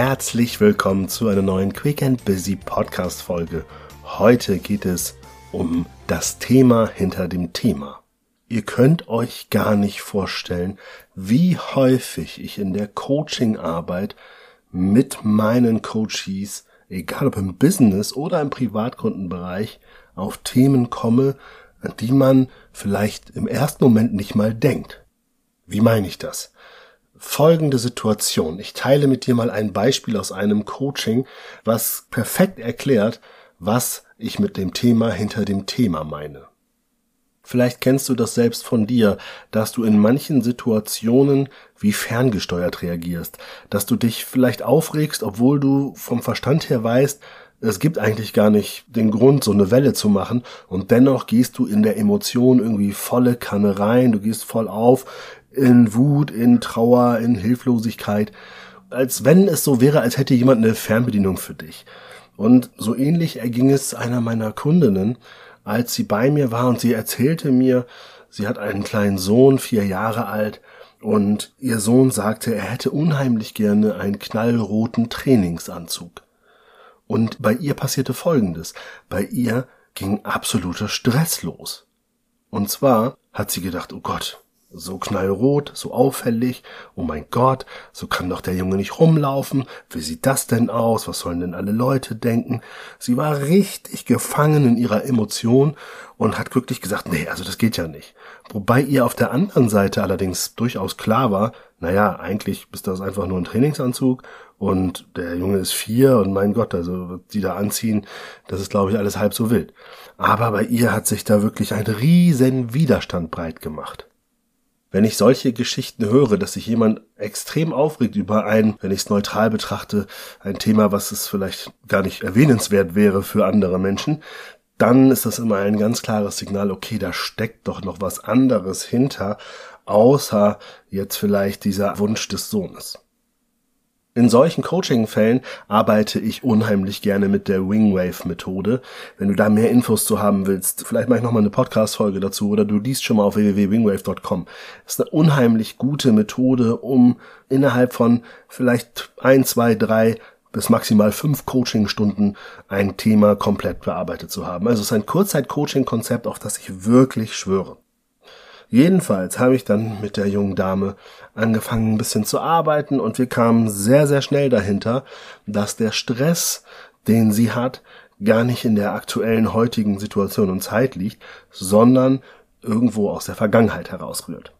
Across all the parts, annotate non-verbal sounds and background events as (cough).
Herzlich willkommen zu einer neuen Quick and Busy Podcast Folge. Heute geht es um das Thema hinter dem Thema. Ihr könnt euch gar nicht vorstellen, wie häufig ich in der Coachingarbeit mit meinen Coaches, egal ob im Business oder im Privatkundenbereich, auf Themen komme, an die man vielleicht im ersten Moment nicht mal denkt. Wie meine ich das? Folgende Situation. Ich teile mit dir mal ein Beispiel aus einem Coaching, was perfekt erklärt, was ich mit dem Thema hinter dem Thema meine. Vielleicht kennst du das selbst von dir, dass du in manchen Situationen wie ferngesteuert reagierst, dass du dich vielleicht aufregst, obwohl du vom Verstand her weißt, es gibt eigentlich gar nicht den Grund, so eine Welle zu machen, und dennoch gehst du in der Emotion irgendwie volle Kanne rein, du gehst voll auf, in Wut, in Trauer, in Hilflosigkeit, als wenn es so wäre, als hätte jemand eine Fernbedienung für dich. Und so ähnlich erging es einer meiner Kundinnen, als sie bei mir war und sie erzählte mir, sie hat einen kleinen Sohn, vier Jahre alt, und ihr Sohn sagte, er hätte unheimlich gerne einen knallroten Trainingsanzug. Und bei ihr passierte Folgendes. Bei ihr ging absoluter Stress los. Und zwar hat sie gedacht, oh Gott, so knallrot, so auffällig. Oh mein Gott, so kann doch der Junge nicht rumlaufen. Wie sieht das denn aus? Was sollen denn alle Leute denken? Sie war richtig gefangen in ihrer Emotion und hat wirklich gesagt, nee, also das geht ja nicht. Wobei ihr auf der anderen Seite allerdings durchaus klar war, naja, eigentlich ist das einfach nur ein Trainingsanzug und der Junge ist vier und mein Gott, also die da anziehen, das ist glaube ich alles halb so wild. Aber bei ihr hat sich da wirklich ein riesen Widerstand breit gemacht. Wenn ich solche Geschichten höre, dass sich jemand extrem aufregt über ein, wenn ich es neutral betrachte, ein Thema, was es vielleicht gar nicht erwähnenswert wäre für andere Menschen, dann ist das immer ein ganz klares Signal, okay, da steckt doch noch was anderes hinter, außer jetzt vielleicht dieser Wunsch des Sohnes. In solchen Coaching-Fällen arbeite ich unheimlich gerne mit der Wingwave-Methode. Wenn du da mehr Infos zu haben willst, vielleicht mache ich nochmal eine Podcast-Folge dazu oder du liest schon mal auf www.wingwave.com. Ist eine unheimlich gute Methode, um innerhalb von vielleicht ein, zwei, drei bis maximal fünf Coaching-Stunden ein Thema komplett bearbeitet zu haben. Also es ist ein Kurzzeit-Coaching-Konzept, auf das ich wirklich schwöre. Jedenfalls habe ich dann mit der jungen Dame angefangen, ein bisschen zu arbeiten und wir kamen sehr, sehr schnell dahinter, dass der Stress, den sie hat, gar nicht in der aktuellen heutigen Situation und Zeit liegt, sondern irgendwo aus der Vergangenheit herausrührt.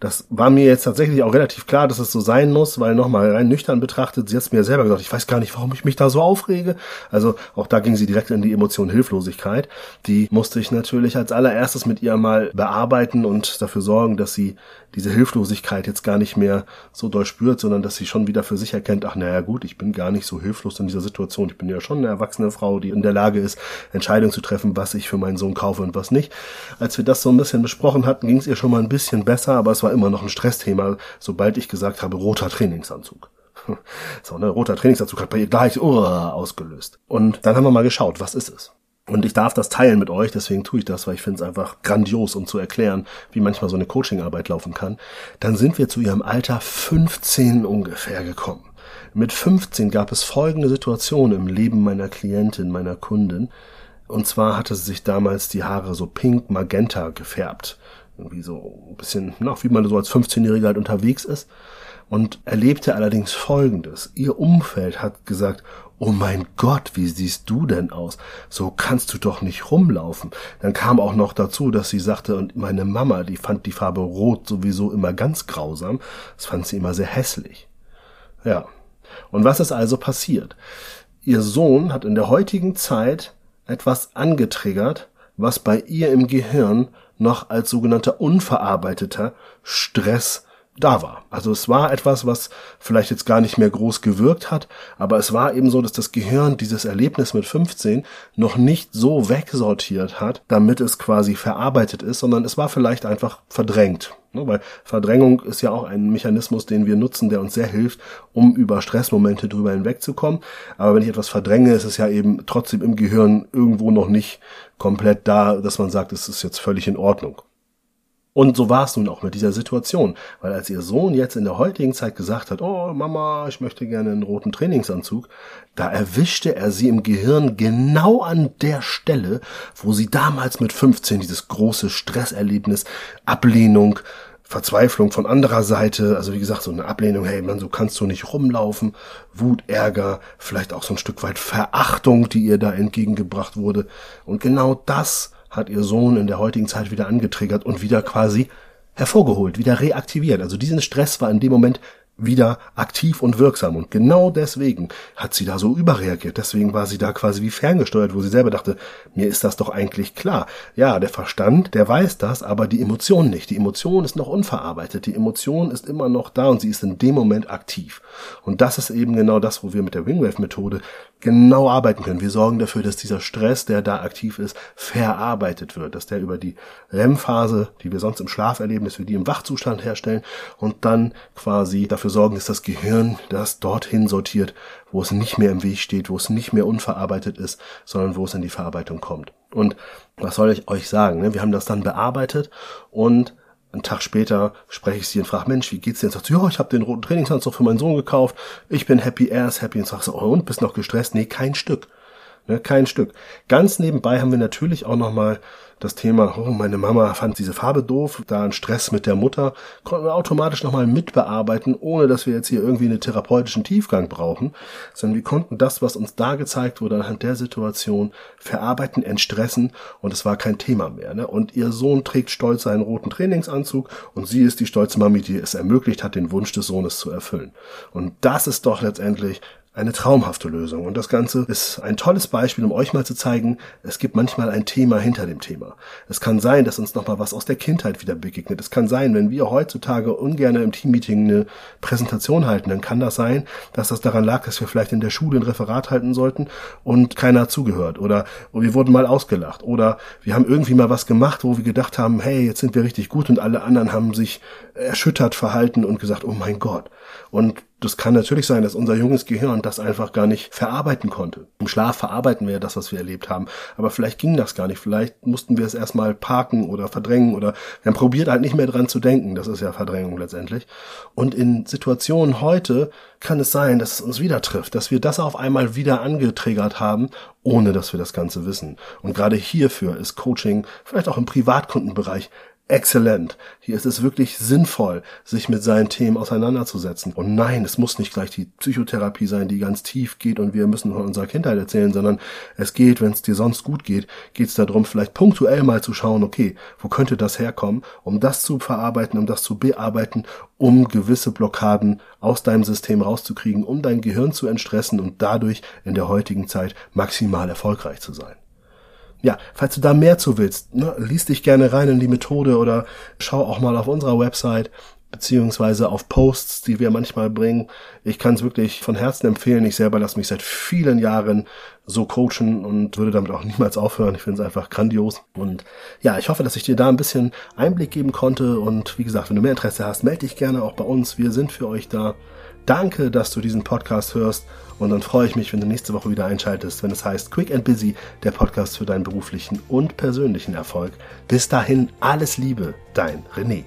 Das war mir jetzt tatsächlich auch relativ klar, dass es so sein muss, weil nochmal rein nüchtern betrachtet, sie hat mir selber gesagt, ich weiß gar nicht, warum ich mich da so aufrege. Also auch da ging sie direkt in die Emotion Hilflosigkeit. Die musste ich natürlich als allererstes mit ihr mal bearbeiten und dafür sorgen, dass sie diese Hilflosigkeit jetzt gar nicht mehr so doll spürt, sondern dass sie schon wieder für sich erkennt, ach naja gut, ich bin gar nicht so hilflos in dieser Situation. Ich bin ja schon eine erwachsene Frau, die in der Lage ist, Entscheidungen zu treffen, was ich für meinen Sohn kaufe und was nicht. Als wir das so ein bisschen besprochen hatten, ging es ihr schon mal ein bisschen besser, aber es war immer noch ein Stressthema, sobald ich gesagt habe, roter Trainingsanzug. (laughs) So, ne, roter Trainingsanzug hat bei ihr gleich uh, ausgelöst. Und dann haben wir mal geschaut, was ist es? Und ich darf das teilen mit euch, deswegen tue ich das, weil ich finde es einfach grandios, um zu erklären, wie manchmal so eine Coachingarbeit laufen kann. Dann sind wir zu ihrem Alter 15 ungefähr gekommen. Mit 15 gab es folgende Situation im Leben meiner Klientin, meiner Kundin. Und zwar hatte sie sich damals die Haare so pink, magenta gefärbt. Irgendwie so ein bisschen, na, wie man so als 15-Jähriger halt unterwegs ist. Und erlebte allerdings Folgendes. Ihr Umfeld hat gesagt, oh mein Gott, wie siehst du denn aus? So kannst du doch nicht rumlaufen. Dann kam auch noch dazu, dass sie sagte, und meine Mama, die fand die Farbe Rot sowieso immer ganz grausam. Das fand sie immer sehr hässlich. Ja. Und was ist also passiert? Ihr Sohn hat in der heutigen Zeit etwas angetriggert, was bei ihr im Gehirn noch als sogenannter unverarbeiteter Stress da war. Also es war etwas, was vielleicht jetzt gar nicht mehr groß gewirkt hat, aber es war eben so, dass das Gehirn dieses Erlebnis mit 15 noch nicht so wegsortiert hat, damit es quasi verarbeitet ist, sondern es war vielleicht einfach verdrängt. Ne, weil Verdrängung ist ja auch ein Mechanismus, den wir nutzen, der uns sehr hilft, um über Stressmomente drüber hinwegzukommen. Aber wenn ich etwas verdränge, ist es ja eben trotzdem im Gehirn irgendwo noch nicht komplett da, dass man sagt, es ist jetzt völlig in Ordnung. Und so war es nun auch mit dieser Situation, weil als ihr Sohn jetzt in der heutigen Zeit gesagt hat, oh Mama, ich möchte gerne einen roten Trainingsanzug, da erwischte er sie im Gehirn genau an der Stelle, wo sie damals mit 15 dieses große Stresserlebnis, Ablehnung, Verzweiflung von anderer Seite, also wie gesagt, so eine Ablehnung, hey man, so kannst du nicht rumlaufen, Wut, Ärger, vielleicht auch so ein Stück weit Verachtung, die ihr da entgegengebracht wurde. Und genau das hat ihr Sohn in der heutigen Zeit wieder angetriggert und wieder quasi hervorgeholt, wieder reaktiviert. Also diesen Stress war in dem Moment wieder aktiv und wirksam. Und genau deswegen hat sie da so überreagiert. Deswegen war sie da quasi wie ferngesteuert, wo sie selber dachte, mir ist das doch eigentlich klar. Ja, der Verstand, der weiß das, aber die Emotion nicht. Die Emotion ist noch unverarbeitet. Die Emotion ist immer noch da und sie ist in dem Moment aktiv. Und das ist eben genau das, wo wir mit der Wingwave-Methode genau arbeiten können. Wir sorgen dafür, dass dieser Stress, der da aktiv ist, verarbeitet wird, dass der über die REM-Phase, die wir sonst im Schlaf erleben, dass wir die im Wachzustand herstellen und dann quasi dafür dafür sorgen, dass das Gehirn das dorthin sortiert, wo es nicht mehr im Weg steht, wo es nicht mehr unverarbeitet ist, sondern wo es in die Verarbeitung kommt. Und was soll ich euch sagen? Ne? Wir haben das dann bearbeitet und einen Tag später spreche ich sie und frage, Mensch, wie geht's dir? Und sagt sie, ja, ich habe den roten Trainingsanzug für meinen Sohn gekauft. Ich bin happy, ist happy. Und sag so, oh, und bist noch gestresst? Nee, kein Stück. Ne, kein Stück. Ganz nebenbei haben wir natürlich auch nochmal das Thema, oh, meine Mama fand diese Farbe doof, da ein Stress mit der Mutter, konnten wir automatisch nochmal mitbearbeiten, ohne dass wir jetzt hier irgendwie einen therapeutischen Tiefgang brauchen, sondern wir konnten das, was uns da gezeigt wurde, anhand der Situation verarbeiten, entstressen und es war kein Thema mehr. Ne? Und ihr Sohn trägt stolz seinen roten Trainingsanzug und sie ist die stolze Mami, die es ermöglicht hat, den Wunsch des Sohnes zu erfüllen. Und das ist doch letztendlich eine traumhafte Lösung. Und das Ganze ist ein tolles Beispiel, um euch mal zu zeigen, es gibt manchmal ein Thema hinter dem Thema. Es kann sein, dass uns nochmal was aus der Kindheit wieder begegnet. Es kann sein, wenn wir heutzutage ungern im Teammeeting eine Präsentation halten, dann kann das sein, dass das daran lag, dass wir vielleicht in der Schule ein Referat halten sollten und keiner zugehört. Oder wir wurden mal ausgelacht. Oder wir haben irgendwie mal was gemacht, wo wir gedacht haben, hey, jetzt sind wir richtig gut und alle anderen haben sich erschüttert verhalten und gesagt, oh mein Gott. Und das kann natürlich sein, dass unser junges Gehirn das einfach gar nicht verarbeiten konnte. Im Schlaf verarbeiten wir ja das, was wir erlebt haben. Aber vielleicht ging das gar nicht. Vielleicht mussten wir es erstmal parken oder verdrängen oder wir haben probiert halt nicht mehr dran zu denken. Das ist ja Verdrängung letztendlich. Und in Situationen heute kann es sein, dass es uns wieder trifft, dass wir das auf einmal wieder angetriggert haben, ohne dass wir das Ganze wissen. Und gerade hierfür ist Coaching vielleicht auch im Privatkundenbereich exzellent. Hier ist es wirklich sinnvoll, sich mit seinen Themen auseinanderzusetzen. Und nein, es muss nicht gleich die Psychotherapie sein, die ganz tief geht und wir müssen von unserer Kindheit erzählen, sondern es geht, wenn es dir sonst gut geht, geht es darum, vielleicht punktuell mal zu schauen, okay, wo könnte das herkommen, um das zu verarbeiten, um das zu bearbeiten, um gewisse Blockaden aus deinem System rauszukriegen, um dein Gehirn zu entstressen und dadurch in der heutigen Zeit maximal erfolgreich zu sein ja, falls du da mehr zu willst, ne, liest dich gerne rein in die Methode oder schau auch mal auf unserer Website beziehungsweise auf Posts, die wir manchmal bringen. Ich kann es wirklich von Herzen empfehlen. Ich selber lasse mich seit vielen Jahren so coachen und würde damit auch niemals aufhören. Ich finde es einfach grandios. Und ja, ich hoffe, dass ich dir da ein bisschen Einblick geben konnte. Und wie gesagt, wenn du mehr Interesse hast, melde dich gerne auch bei uns. Wir sind für euch da. Danke, dass du diesen Podcast hörst und dann freue ich mich, wenn du nächste Woche wieder einschaltest, wenn es heißt Quick and Busy, der Podcast für deinen beruflichen und persönlichen Erfolg. Bis dahin alles Liebe, dein René.